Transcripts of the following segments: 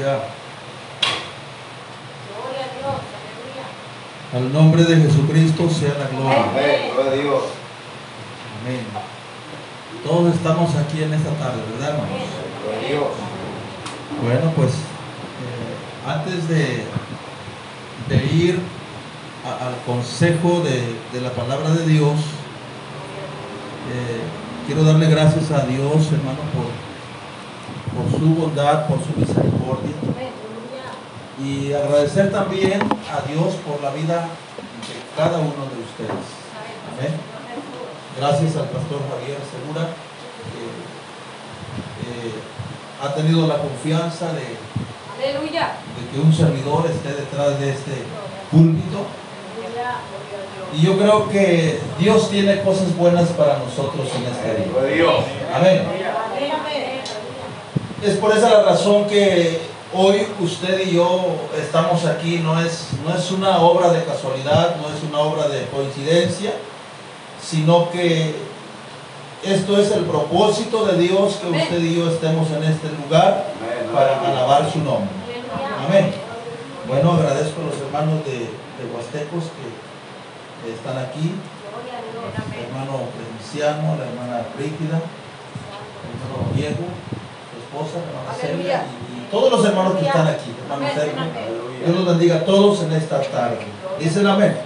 Aleluya. Al nombre de Jesucristo sea la gloria. Amén. Gloria a Dios. Amén. Todos estamos aquí en esta tarde, ¿verdad, hermanos? Gloria a Dios. Bueno, pues eh, antes de, de ir a- al consejo de, de la palabra de Dios, eh, quiero darle gracias a Dios, hermano, por, por su bondad, por su misericordia. Y agradecer también a Dios por la vida de cada uno de ustedes. Amén. Gracias al pastor Javier Segura, que eh, ha tenido la confianza de, Aleluya. de que un servidor esté detrás de este púlpito. Y yo creo que Dios tiene cosas buenas para nosotros en este día. Amén. Es por esa la razón que hoy usted y yo estamos aquí. No es, no es una obra de casualidad, no es una obra de coincidencia, sino que esto es el propósito de Dios que Amén. usted y yo estemos en este lugar Amén. para alabar su nombre. Amén. Bueno, agradezco a los hermanos de, de Huastecos que están aquí, Gloria a Dios. el hermano Presenciano, la hermana Brígida, el hermano Diego, su esposa, la hermana Celia, y todos los hermanos que están aquí, hermano. Dios los bendiga a todos en esta tarde. Dicen. Amén.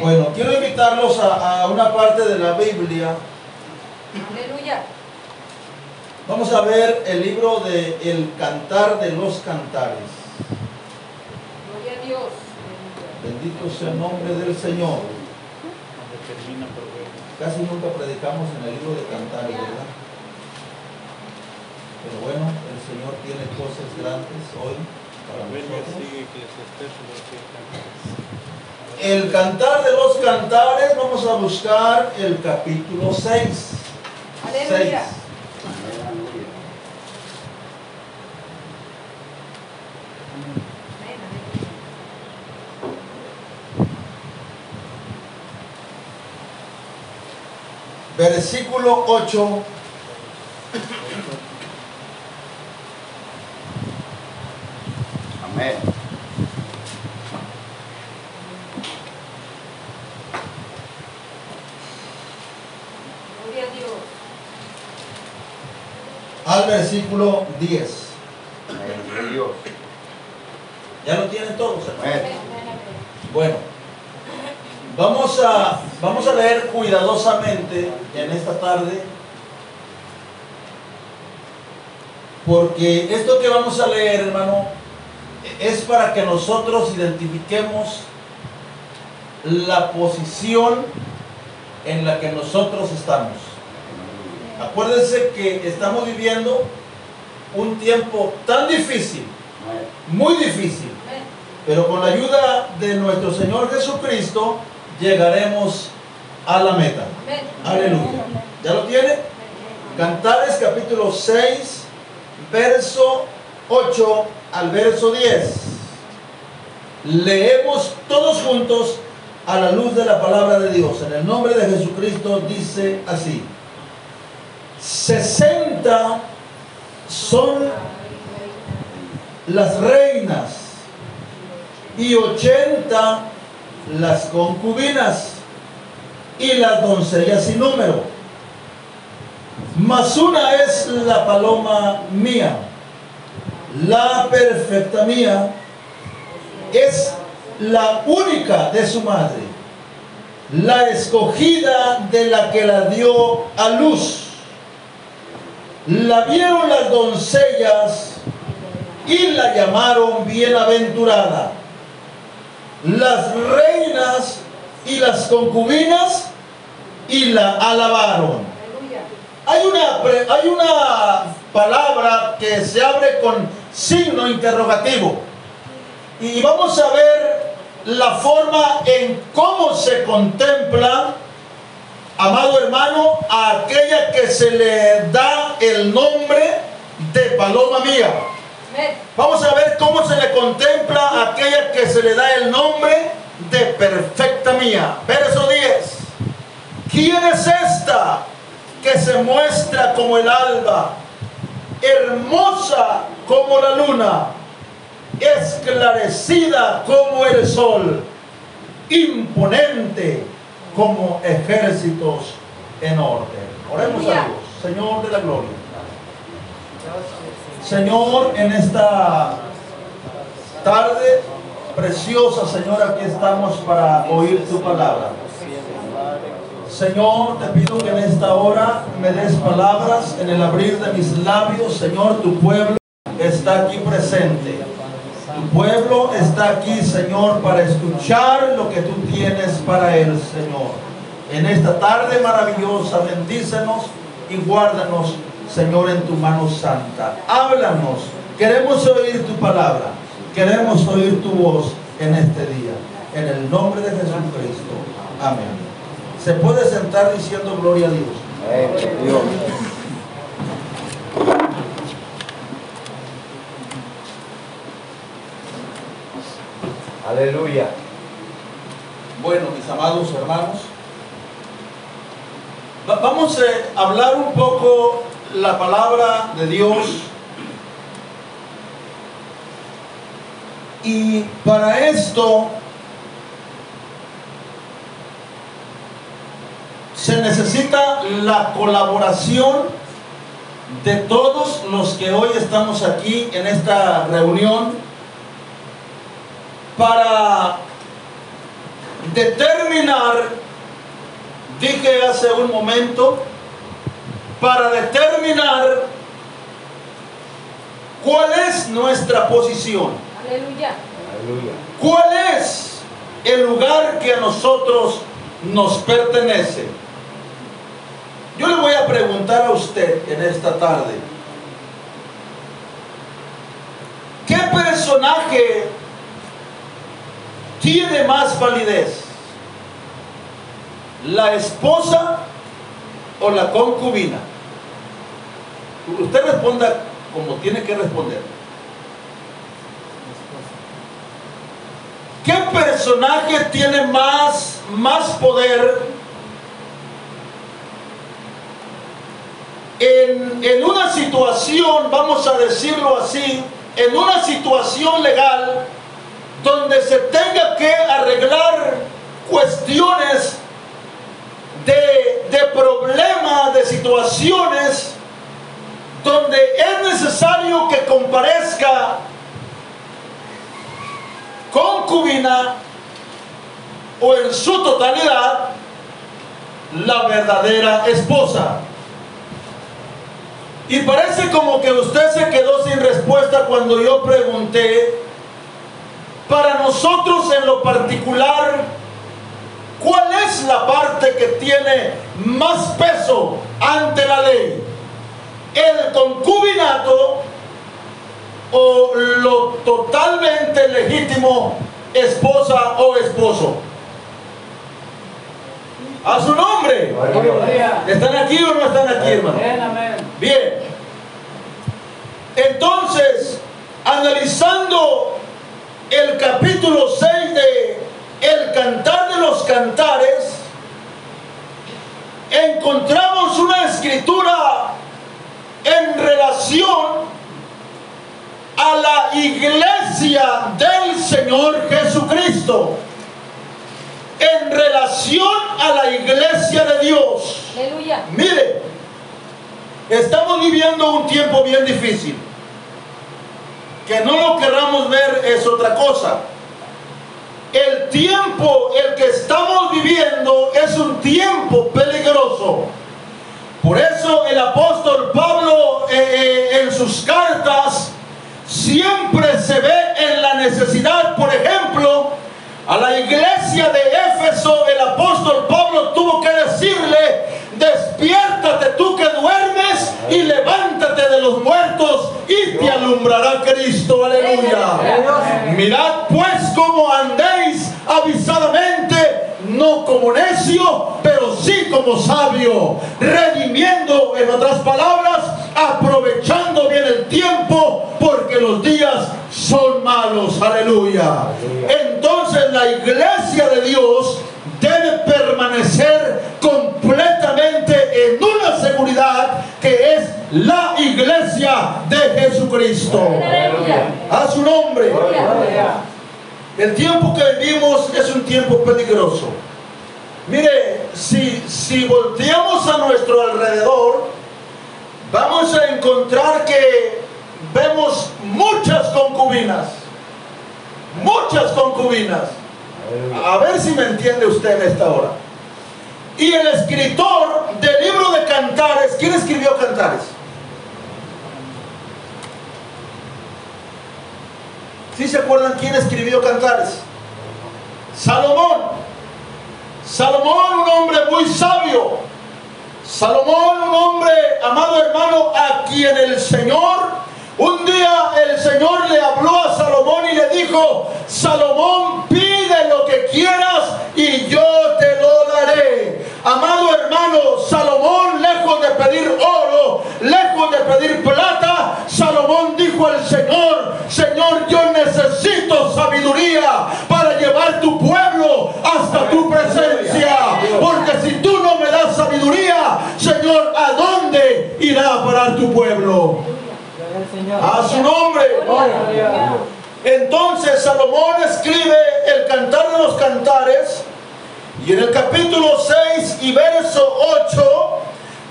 Bueno, quiero invitarlos a, a una parte de la Biblia. Aleluya. Vamos a ver el libro de El Cantar de los Cantares. Gloria a Dios. Bendito sea el nombre del Señor. Casi nunca predicamos en el libro de Cantares, ¿verdad? Pero bueno, el Señor tiene cosas grandes hoy para nosotros. El Cantar de los Cantares, vamos a buscar el capítulo 6. Aleluya. Amén. Amén. Versículo 8. Amén. Gloria a Dios. al versículo 10. Amén. Gloria a Dios. Ya lo tienen todos, hermanos. Bueno, vamos a, vamos a leer cuidadosamente en esta tarde, porque esto que vamos a leer, hermano, es para que nosotros identifiquemos la posición en la que nosotros estamos. Acuérdense que estamos viviendo un tiempo tan difícil, muy difícil, pero con la ayuda de nuestro Señor Jesucristo llegaremos a la meta. Aleluya. ¿Ya lo tiene? Cantares capítulo 6, verso 8 al verso 10. Leemos todos juntos a la luz de la palabra de Dios. En el nombre de Jesucristo dice así. 60 son las reinas y 80 las concubinas y las doncellas sin número. Mas una es la paloma mía, la perfecta mía, es la única de su madre, la escogida de la que la dio a luz. La vieron las doncellas y la llamaron bienaventurada. Las reinas y las concubinas y la alabaron. Hay una, hay una palabra que se abre con signo interrogativo. Y vamos a ver la forma en cómo se contempla, amado hermano, a aquella que se le da el nombre de paloma mía. Vamos a ver cómo se le contempla a aquella que se le da el nombre de perfecta mía. Verso 10. ¿Quién es esta que se muestra como el alba hermosa como la luna, esclarecida como el sol, imponente como ejércitos en orden. Oremos a Dios, Señor de la gloria. Señor, en esta tarde preciosa, Señor, aquí estamos para oír tu palabra. Señor, te pido que en esta hora me des palabras en el abrir de mis labios. Señor, tu pueblo está aquí presente. Tu pueblo está aquí, Señor, para escuchar lo que tú tienes para él, Señor. En esta tarde maravillosa, bendícenos y guárdanos, Señor, en tu mano santa. Háblanos. Queremos oír tu palabra. Queremos oír tu voz en este día. En el nombre de Jesucristo. Amén. Se puede sentar diciendo gloria a Dios. Amén. Dios. Aleluya. Bueno, mis amados hermanos, va- vamos a hablar un poco la palabra de Dios. Y para esto se necesita la colaboración de todos los que hoy estamos aquí en esta reunión para determinar, dije hace un momento, para determinar cuál es nuestra posición, Aleluya. Aleluya. cuál es el lugar que a nosotros nos pertenece. Yo le voy a preguntar a usted en esta tarde, ¿qué personaje tiene más validez? ¿La esposa o la concubina? Usted responda como tiene que responder. ¿Qué personaje tiene más, más poder en, en una situación, vamos a decirlo así, en una situación legal donde se tenga que arreglar cuestiones de, de problemas, de situaciones donde es necesario que comparezca concubina o en su totalidad la verdadera esposa. Y parece como que usted se quedó sin respuesta cuando yo pregunté, para nosotros en lo particular, ¿cuál es la parte que tiene más peso ante la ley? ¿El concubinato o lo totalmente legítimo esposa o esposo? A su nombre. ¿Están aquí o no están aquí, hermano? Bien. Entonces, analizando el capítulo 6 de El Cantar de los Cantares, encontramos una escritura en relación a la iglesia del Señor Jesucristo. En relación a la iglesia de Dios. Aleluya. Mire, estamos viviendo un tiempo bien difícil. Que no lo querramos ver es otra cosa. El tiempo, el que estamos viviendo, es un tiempo peligroso. Por eso el apóstol Pablo eh, eh, en sus cartas siempre se ve en la necesidad, por ejemplo, a la iglesia de Éfeso, el apóstol Pablo tuvo que decirle, despiértate tú que duermes y levántate de los muertos y te alumbrará Cristo, aleluya. Mirad pues cómo andéis avisadamente, no como necio, pero sí como sabio, redimiendo, en otras palabras, aprovechando bien el tiempo, porque los días son malos, aleluya. Entonces la iglesia de Dios debe permanecer completamente en una seguridad que es la iglesia de Jesucristo. A su nombre. El tiempo que vivimos es un tiempo peligroso. Mire, si, si volteamos a nuestro alrededor, vamos a encontrar que vemos muchas concubinas. Muchas concubinas. A ver si me entiende usted en esta hora. Y el escritor del libro de Cantares, ¿quién escribió Cantares? ¿Sí se acuerdan quién escribió Cantares? Salomón. Salomón, un hombre muy sabio. Salomón, un hombre, amado hermano, a quien el Señor, un día el Señor le habló a Salomón y le dijo, Salomón, pide lo que quieras y yo te lo daré. Amado hermano, Salomón, lejos de pedir oro, lejos de pedir plata, Salomón dijo al Señor, Señor, necesito sabiduría para llevar tu pueblo hasta tu presencia. Porque si tú no me das sabiduría, Señor, ¿a dónde irá a parar tu pueblo? A su nombre. Entonces Salomón escribe el cantar de los cantares y en el capítulo 6 y verso 8,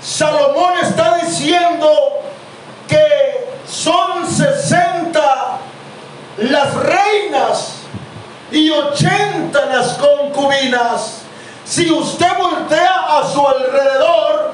Salomón está diciendo que son 60 las reinas y 80 las concubinas. Si usted voltea a su alrededor,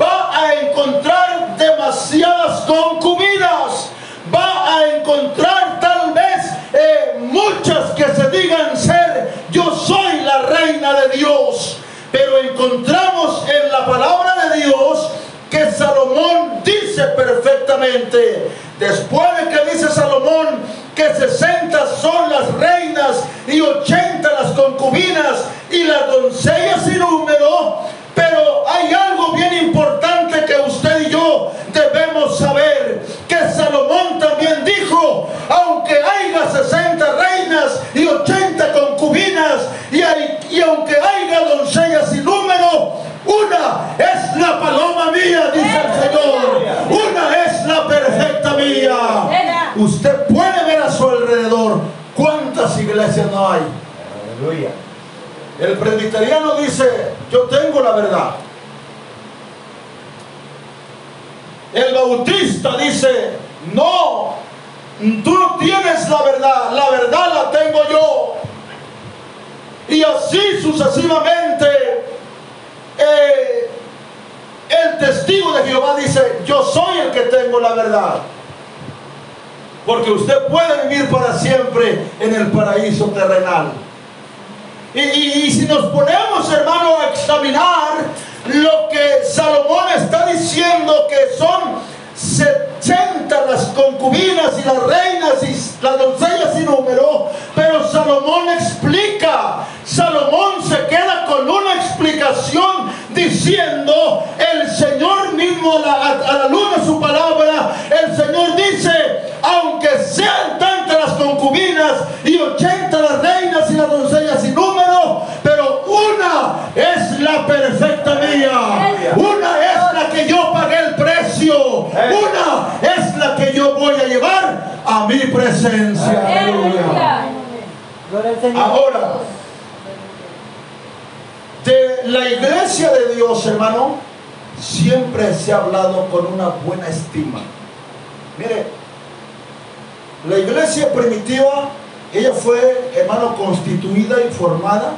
va a encontrar demasiadas concubinas. Va a encontrar tal vez eh, muchas que se digan ser yo soy la reina de Dios. Pero encontramos en la palabra de Dios que Salomón dice perfectamente. Después de que dice Salomón que 60 son las reinas y 80 las concubinas y las doncellas sin número, pero hay algo bien importante que usted y yo debemos saber, que Salomón también dijo, aunque haya 60 reinas y 80 concubinas, y, hay- y aunque haya doncellas sin número, una es la paloma mía, dice el Señor, una es la perfecta mía. Usted puede ver a su alrededor cuántas iglesias no hay. Aleluya. El presbiteriano dice, yo tengo la verdad. El bautista dice, no, tú no tienes la verdad, la verdad la tengo yo. Y así sucesivamente, eh, el testigo de Jehová dice, yo soy el que tengo la verdad. Porque usted puede vivir para siempre en el paraíso terrenal. Y, si nos ponemos, hermano, a examinar lo que Salomón está diciendo que son 70 las concubinas y las reinas y las doncellas sin número, pero Salomón explica, Salomón se queda con una explicación diciendo, el Señor mismo a la, luz de su palabra, el Señor dice, aunque sean tantas las concubinas y 80 las reinas y las doncellas sin número, pero una es la una es la que yo voy a llevar a mi presencia. Aleluya. Aleluya. Gloria al Señor. Ahora, de la iglesia de Dios, hermano, siempre se ha hablado con una buena estima. Mire, la iglesia primitiva, ella fue, hermano, constituida y formada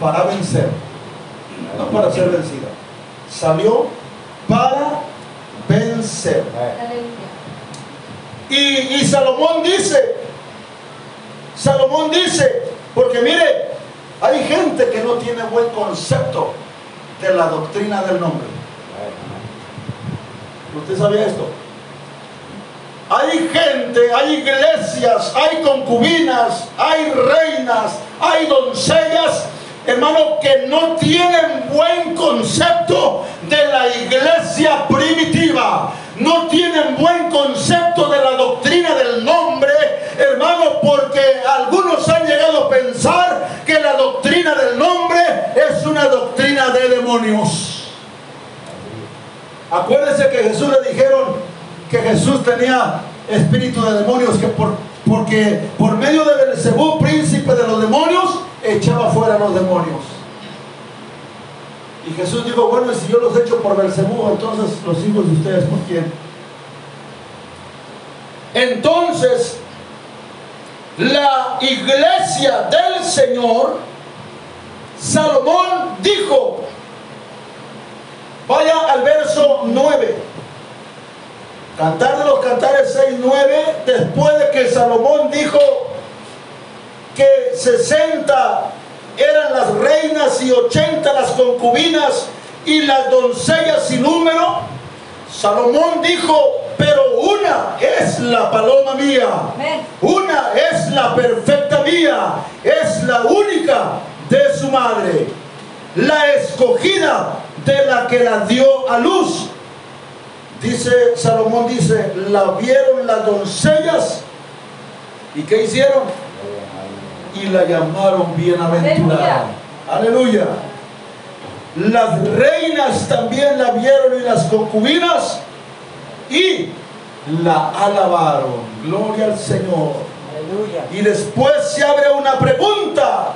para vencer, no para ser vencida. Salió para vencer. Y, y Salomón dice, Salomón dice, porque mire, hay gente que no tiene buen concepto de la doctrina del nombre. ¿Usted sabía esto? Hay gente, hay iglesias, hay concubinas, hay reinas, hay doncellas, hermano, que no tienen buen concepto de la iglesia primitiva. No tienen buen concepto de la doctrina del nombre, hermano, porque algunos han llegado a pensar que la doctrina del nombre es una doctrina de demonios. Acuérdense que Jesús le dijeron que Jesús tenía espíritu de demonios, que por, porque por medio de Belcebú, príncipe de los demonios, echaba fuera a los demonios. Y Jesús dijo, bueno, si yo los echo por Belcebú, entonces los hijos de ustedes, ¿por quién? Entonces, la iglesia del Señor, Salomón dijo, vaya al verso 9, Cantar de los Cantares 6, 9, después de que Salomón dijo que 60 eran las reinas y 80 las concubinas y las doncellas sin número, Salomón dijo, pero una es la paloma mía, una es la perfecta mía, es la única de su madre, la escogida de la que la dio a luz. Dice, Salomón dice, la vieron las doncellas y ¿qué hicieron? Y la llamaron bienaventurada. Aleluya. Las reinas también la vieron y las concubinas y la alabaron. Gloria al Señor. Aleluya. Y después se abre una pregunta.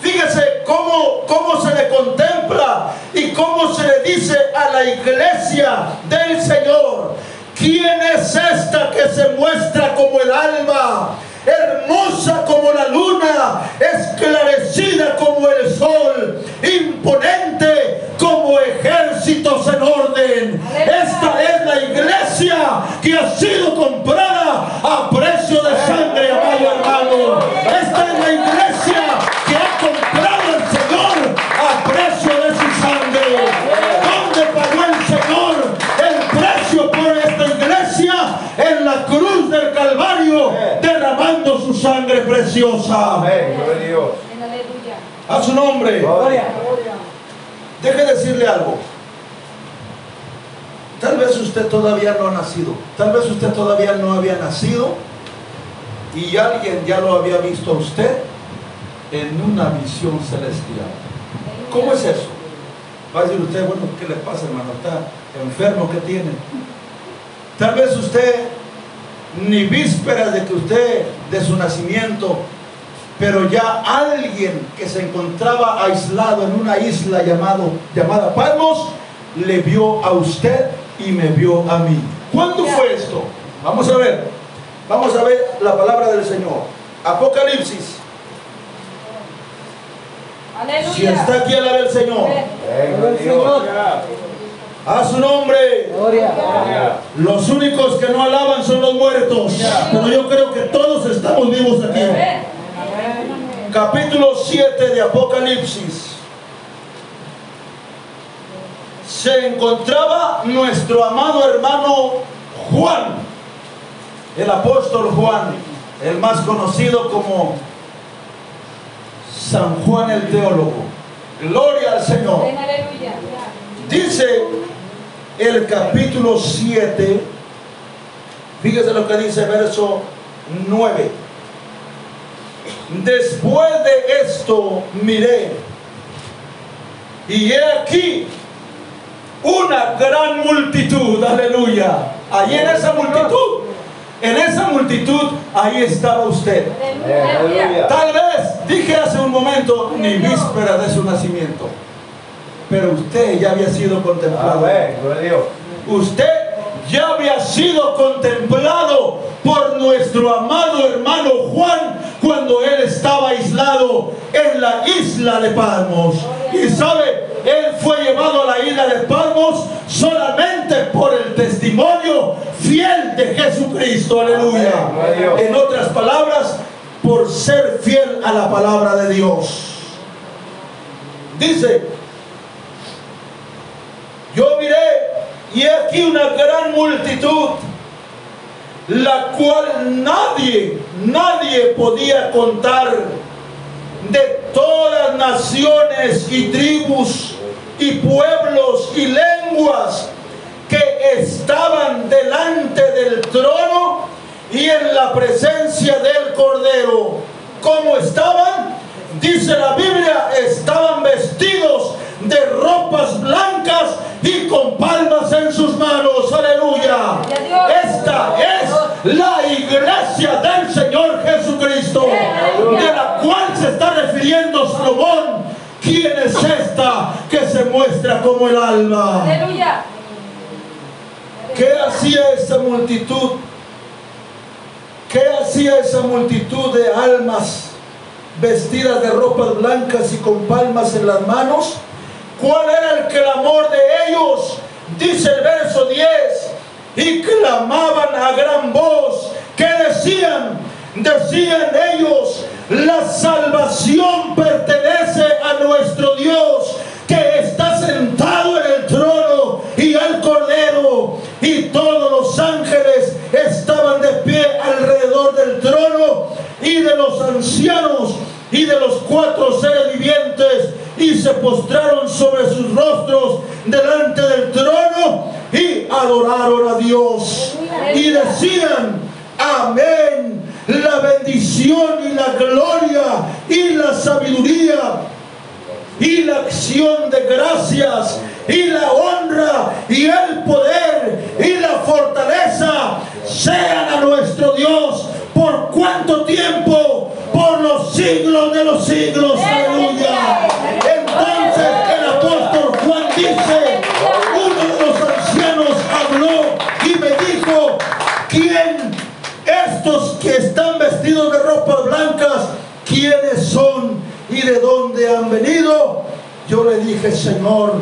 Fíjese cómo, cómo se le contempla y cómo se le dice a la iglesia del Señor. ¿Quién es esta que se muestra como el alma? Hermosa como la luna, esclarecida como el sol, imponente como ejércitos en orden. Esta es la iglesia que ha sido comprada a precio de sangre, amado A su nombre. Gloria. Deje decirle algo. Tal vez usted todavía no ha nacido. Tal vez usted todavía no había nacido. Y alguien ya lo había visto a usted en una visión celestial. ¿Cómo es eso? Va a decir usted, bueno, ¿qué le pasa, hermano? ¿Está enfermo? ¿Qué tiene? Tal vez usted, ni vísperas de que usted, de su nacimiento, pero ya alguien que se encontraba aislado en una isla llamado, llamada Palmos, le vio a usted y me vio a mí. ¿Cuándo fue esto? Vamos a ver. Vamos a ver la palabra del Señor. Apocalipsis. Aleluya. Si está aquí, alaba el Señor. Amén. Gloria Amén, al gloria a Señor. A su nombre. Gloria. Los únicos que no alaban son los muertos. Pero yo creo que todos estamos vivos aquí. Capítulo 7 de Apocalipsis. Se encontraba nuestro amado hermano Juan, el apóstol Juan, el más conocido como San Juan el teólogo. Gloria al Señor. Dice el capítulo 7, fíjese lo que dice verso 9. Después de esto miré, y he aquí una gran multitud, aleluya. Allí en esa multitud, en esa multitud, ahí estaba usted. Aleluya. Tal vez, dije hace un momento, ni víspera de su nacimiento, pero usted ya había sido contemplado. Usted ya había sido contemplado por nuestro amado hermano Juan cuando él estaba aislado en la isla de Palmos. Y sabe, él fue llevado a la isla de Palmos solamente por el testimonio fiel de Jesucristo. Aleluya. En otras palabras, por ser fiel a la palabra de Dios. Dice, yo miré y aquí una gran multitud, la cual nadie, nadie podía contar de todas naciones y tribus y pueblos y lenguas que estaban delante del trono y en la presencia del Cordero. ¿Cómo estaban? Dice la Biblia, estaban vestidos de ropas blancas y con palmas en sus manos. Aleluya. Esta es la iglesia del Señor Jesucristo, de la cual se está refiriendo Salomón. ¿Quién es esta que se muestra como el alma? Aleluya. ¿Qué hacía esa multitud? ¿Qué hacía esa multitud de almas vestidas de ropas blancas y con palmas en las manos? ¿Cuál era el clamor de ellos? Dice el verso 10, y clamaban a gran voz. ¿Qué decían? Decían ellos, la salvación pertenece a nuestro Dios que está sentado en el trono y al cordero y todos los ángeles estaban de pie alrededor del trono y de los ancianos y de los cuatro seres vivientes y se postraron sobre sus rostros delante del trono y adoraron a Dios. Y decían amén la bendición y la gloria y la sabiduría y la acción de gracias y la honra y el poder y la fortaleza sean a nuestro Dios por cuánto tiempo por los siglos de los siglos. Aleluya. Entonces el apóstol Juan dice uno de los ancianos habló y me dijo quién estos que están vestidos de ropas blancas quiénes son y de dónde han venido. Yo le dije, Señor,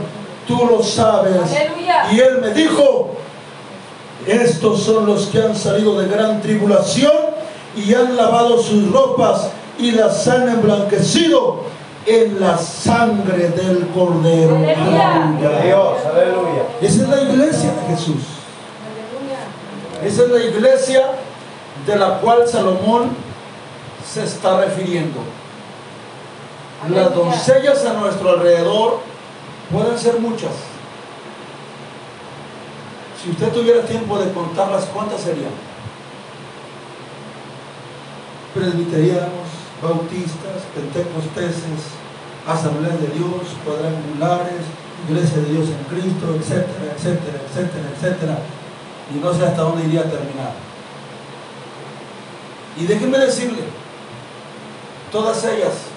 tú lo sabes. Aleluya. Y él me dijo, estos son los que han salido de gran tribulación y han lavado sus ropas y las han emblanquecido en la sangre del cordero. Aleluya. Aleluya. Dios, aleluya. Esa es la iglesia de Jesús. Esa es la iglesia de la cual Salomón se está refiriendo. Las doncellas a nuestro alrededor pueden ser muchas. Si usted tuviera tiempo de contarlas, ¿cuántas serían? Presbiterianos, bautistas, pentecosteses, asambleas de Dios, cuadrangulares, iglesia de Dios en Cristo, etcétera, etcétera, etcétera, etcétera. Y no sé hasta dónde iría a terminar. Y déjenme decirle, todas ellas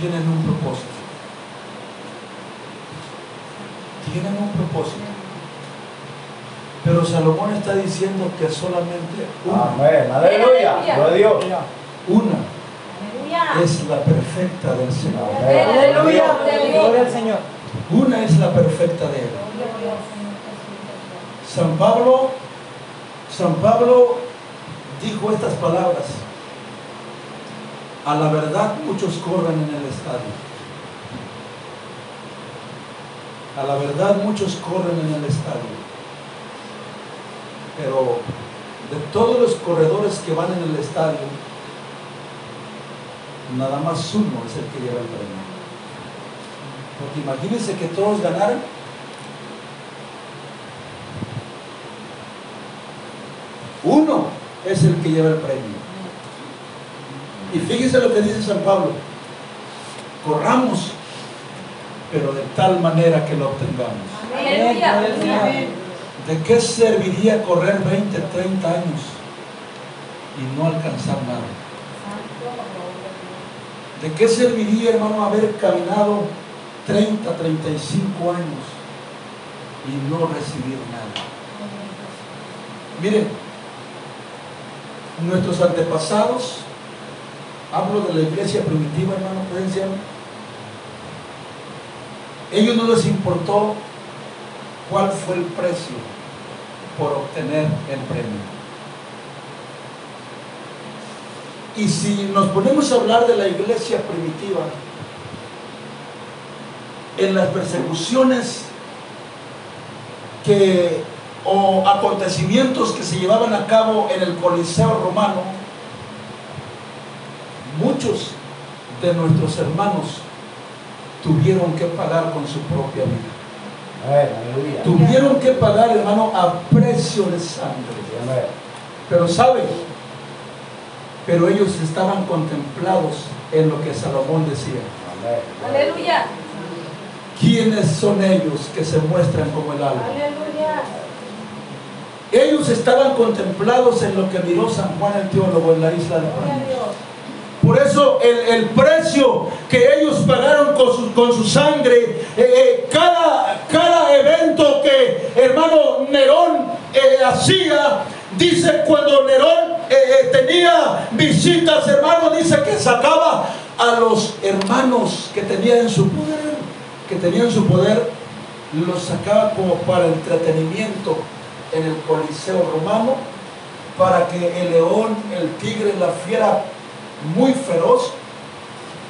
tienen un propósito. Tienen un propósito. Pero Salomón está diciendo que solamente una, Amén, aleluya. Gloria a Dios. una Aleluya. es la perfecta del Señor. Aleluya. Gloria al Señor. Una es la perfecta de Él. San Pablo, San Pablo dijo estas palabras. A la verdad muchos corren en el estadio. A la verdad muchos corren en el estadio. Pero de todos los corredores que van en el estadio, nada más uno es el que lleva el premio. Porque imagínense que todos ganaran. Uno es el que lleva el premio. Y fíjense lo que dice San Pablo. Corramos, pero de tal manera que lo obtengamos. ¿De qué serviría correr 20, 30 años y no alcanzar nada? ¿De qué serviría, hermano, haber caminado 30, 35 años y no recibir nada? Miren, nuestros antepasados, hablo de la iglesia primitiva, hermano, presencia, ellos no les importó cuál fue el precio por obtener el premio. Y si nos ponemos a hablar de la iglesia primitiva, en las persecuciones que o acontecimientos que se llevaban a cabo en el Coliseo romano, muchos de nuestros hermanos tuvieron que pagar con su propia vida. Amén, aleluya. Tuvieron que pagar, hermano, a precio de sangre. Amén. Pero saben, pero ellos estaban contemplados en lo que Salomón decía. Amén. Aleluya. ¿Quiénes son ellos que se muestran como el alma? Aleluya. Ellos estaban contemplados en lo que miró San Juan el teólogo en la isla de Juan. Por eso el, el precio que ellos pagaron con su, con su sangre, eh, eh, cada, cada evento que hermano Nerón eh, hacía, dice cuando Nerón tenía visitas, hermano, dice que sacaba a los hermanos que tenía en su poder, que tenían su poder, los sacaba como para entretenimiento en el Coliseo romano, para que el león, el tigre, la fiera muy feroz,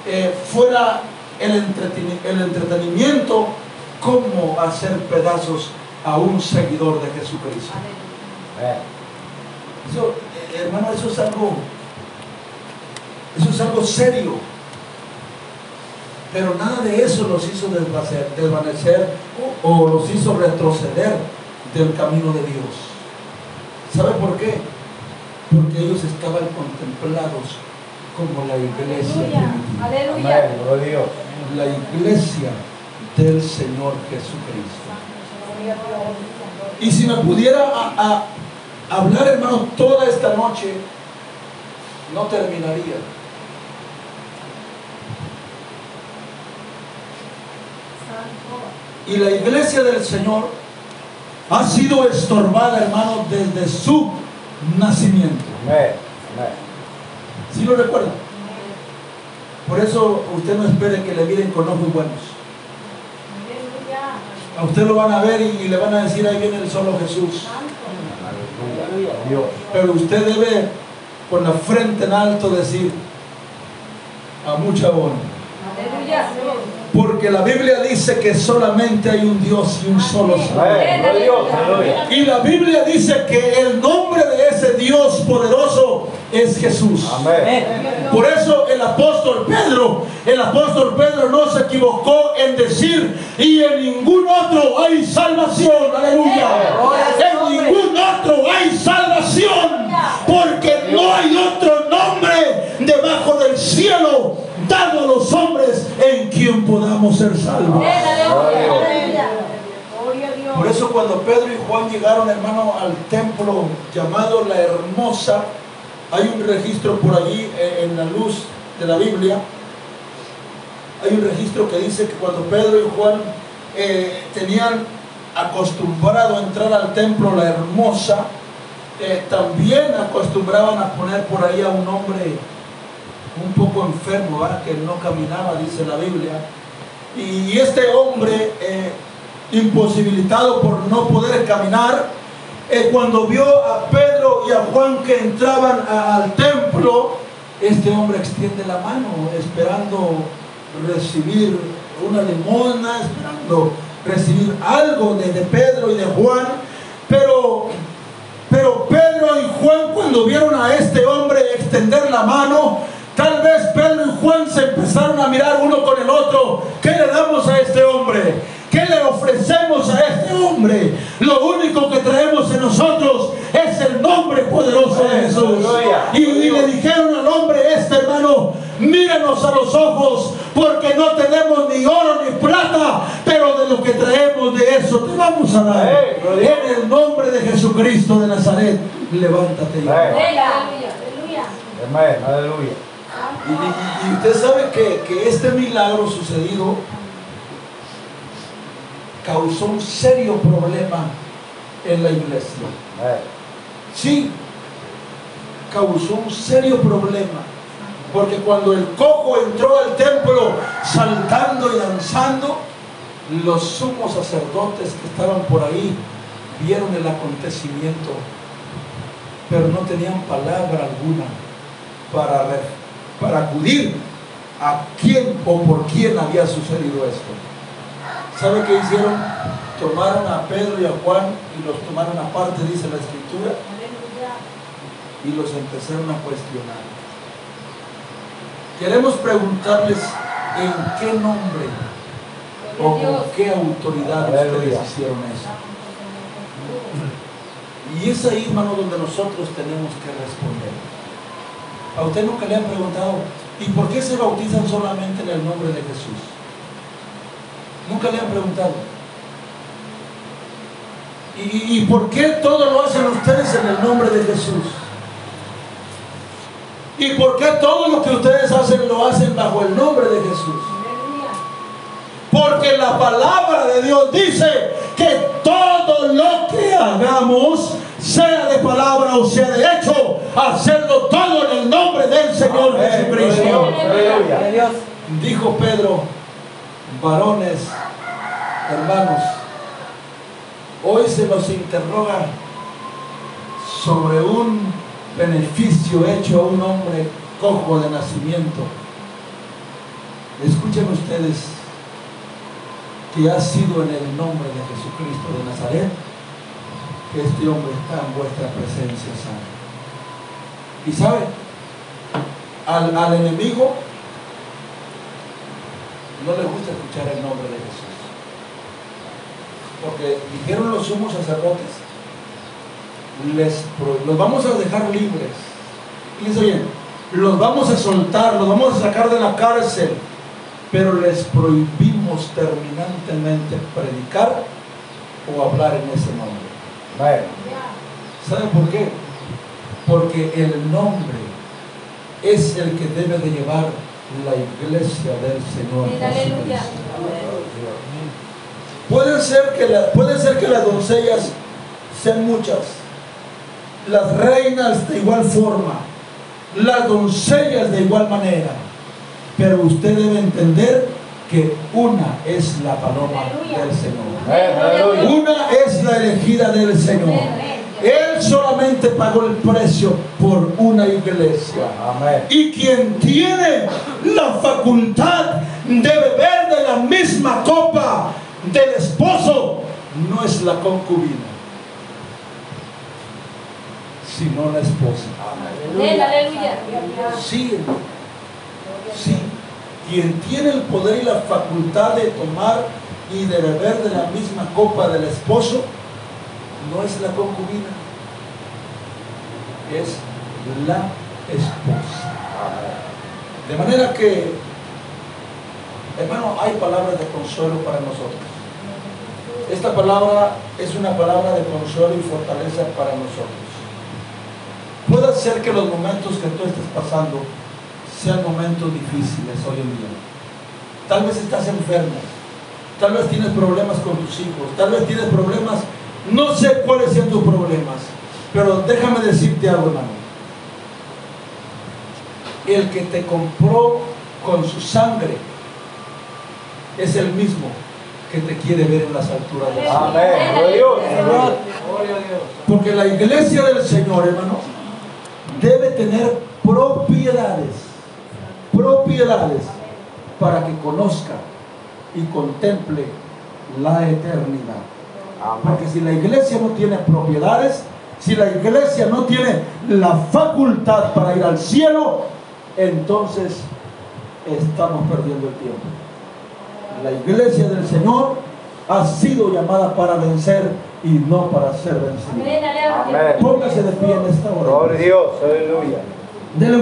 eh, fuera el, entreteni- el entretenimiento, cómo hacer pedazos a un seguidor de Jesucristo. Eso, eh, hermano, eso es algo, eso es algo serio. Pero nada de eso los hizo desvanecer, desvanecer o, o los hizo retroceder del camino de Dios. ¿Sabe por qué? Porque ellos estaban contemplados como la iglesia Aleluya. Amén. Gloria a Dios. la iglesia del Señor Jesucristo. Y si me pudiera a- a- hablar, hermano, toda esta noche, no terminaría. Y la iglesia del Señor ha sido estorbada, hermano, desde su nacimiento. Amén. Amén. ¿Sí lo recuerdan? Por eso usted no espere que le miren con ojos buenos. A usted lo van a ver y, le van a decir, ahí viene el solo Jesús. Pero usted debe con la frente en alto decir, a mucha honra. Porque la Biblia dice que solamente hay un Dios y un solo. Aleluya. Y la Biblia dice que el nombre de ese Dios poderoso es Jesús. Por eso el apóstol Pedro, el apóstol Pedro no se equivocó en decir, y en ningún otro hay salvación, aleluya. En ningún otro hay salvación, ser salvos. Por eso cuando Pedro y Juan llegaron, hermano, al templo llamado La Hermosa, hay un registro por allí eh, en la luz de la Biblia. Hay un registro que dice que cuando Pedro y Juan eh, tenían acostumbrado a entrar al templo La Hermosa, eh, también acostumbraban a poner por ahí a un hombre un poco enfermo, ¿verdad? que no caminaba, dice la Biblia. Y este hombre, eh, imposibilitado por no poder caminar, eh, cuando vio a Pedro y a Juan que entraban al templo, este hombre extiende la mano esperando recibir una limosna, esperando recibir algo de, de Pedro y de Juan, pero pero Pedro y Juan cuando vieron a este hombre extender la mano, tal vez Pedro y Juan se empezaron a mirar uno con el otro. ¿Qué le damos a este hombre? ¿Qué le ofrecemos a este hombre? Lo único que traemos en nosotros es el nombre poderoso de Jesús. Y, y le dijeron al hombre este hermano, míranos a los ojos porque no tenemos ni oro ni plata, pero de lo que traemos de eso te vamos a dar. En el nombre de Jesucristo de Nazaret, levántate. Aleluya. Aleluya. Y, y- y usted sabe que, que este milagro sucedido causó un serio problema en la iglesia. Amén. Sí, causó un serio problema. Porque cuando el cojo entró al templo saltando y danzando, los sumos sacerdotes que estaban por ahí vieron el acontecimiento, pero no tenían palabra alguna para, re- para acudir a quién o por quién había sucedido esto. ¿Sabe qué hicieron? Tomaron a Pedro y a Juan y los tomaron aparte, dice la escritura, y los empezaron a cuestionar. Queremos preguntarles en qué nombre o con qué autoridad ustedes hicieron eso. Y es ahí, hermano, donde nosotros tenemos que responder. A usted nunca le han preguntado, ¿y por qué se bautizan solamente en el nombre de Jesús? Nunca le han preguntado. ¿Y, y por qué todo lo hacen ustedes en el nombre de Jesús? ¿Y por qué todo lo que ustedes hacen lo hacen bajo el nombre de Jesús? Porque la palabra de Dios dice que todo lo que hagamos, sea de palabra o sea de hecho, hacerlo todo en el nombre del Señor Amén. Jesucristo. Gloria a Dios. Dijo Pedro, varones, hermanos, hoy se nos interroga sobre un beneficio hecho a un hombre cojo de nacimiento. Escuchen ustedes que ha sido en el nombre de Jesucristo de Nazaret este hombre está en vuestra presencia santa. Y sabe, al, al enemigo no le gusta escuchar el nombre de Jesús. Porque dijeron los sumos sacerdotes, les los vamos a dejar libres. Fíjense bien, los vamos a soltar, los vamos a sacar de la cárcel, pero les prohibimos terminantemente predicar o hablar en ese nombre. ¿Saben por qué? Porque el nombre es el que debe de llevar la iglesia del Señor. Aleluya. Puede ser que, la- puede ser que las doncellas sean muchas, las reinas de igual forma, las doncellas de igual manera, pero usted debe entender que una es la paloma del Señor. Una es la elegida del Señor. Él solamente pagó el precio por una iglesia. Amén. Y quien tiene la facultad de beber de la misma copa del esposo no es la concubina, sino la esposa. Amén. Aleluya. Sí, sí. Quien tiene el poder y la facultad de tomar y de beber de la misma copa del esposo no es la concubina, es la esposa. De manera que, hermano, hay palabras de consuelo para nosotros. Esta palabra es una palabra de consuelo y fortaleza para nosotros. Puede ser que los momentos que tú estés pasando sean momentos difíciles hoy en día. Tal vez estás enfermo, tal vez tienes problemas con tus hijos, tal vez tienes problemas, no sé cuáles sean tus problemas, pero déjame decirte algo, hermano. El que te compró con su sangre es el mismo que te quiere ver en las alturas. Amén. A Dios. Señor. Porque la iglesia del Señor, hermano, debe tener propiedades, propiedades para que conozca y contemple la eternidad. Porque si la iglesia no tiene propiedades, si la iglesia no tiene la facultad para ir al cielo, entonces estamos perdiendo el tiempo. La iglesia del Señor ha sido llamada para vencer y no para ser vencida. Póngase de pie en esta hora. Gloria a Dios. Aleluya.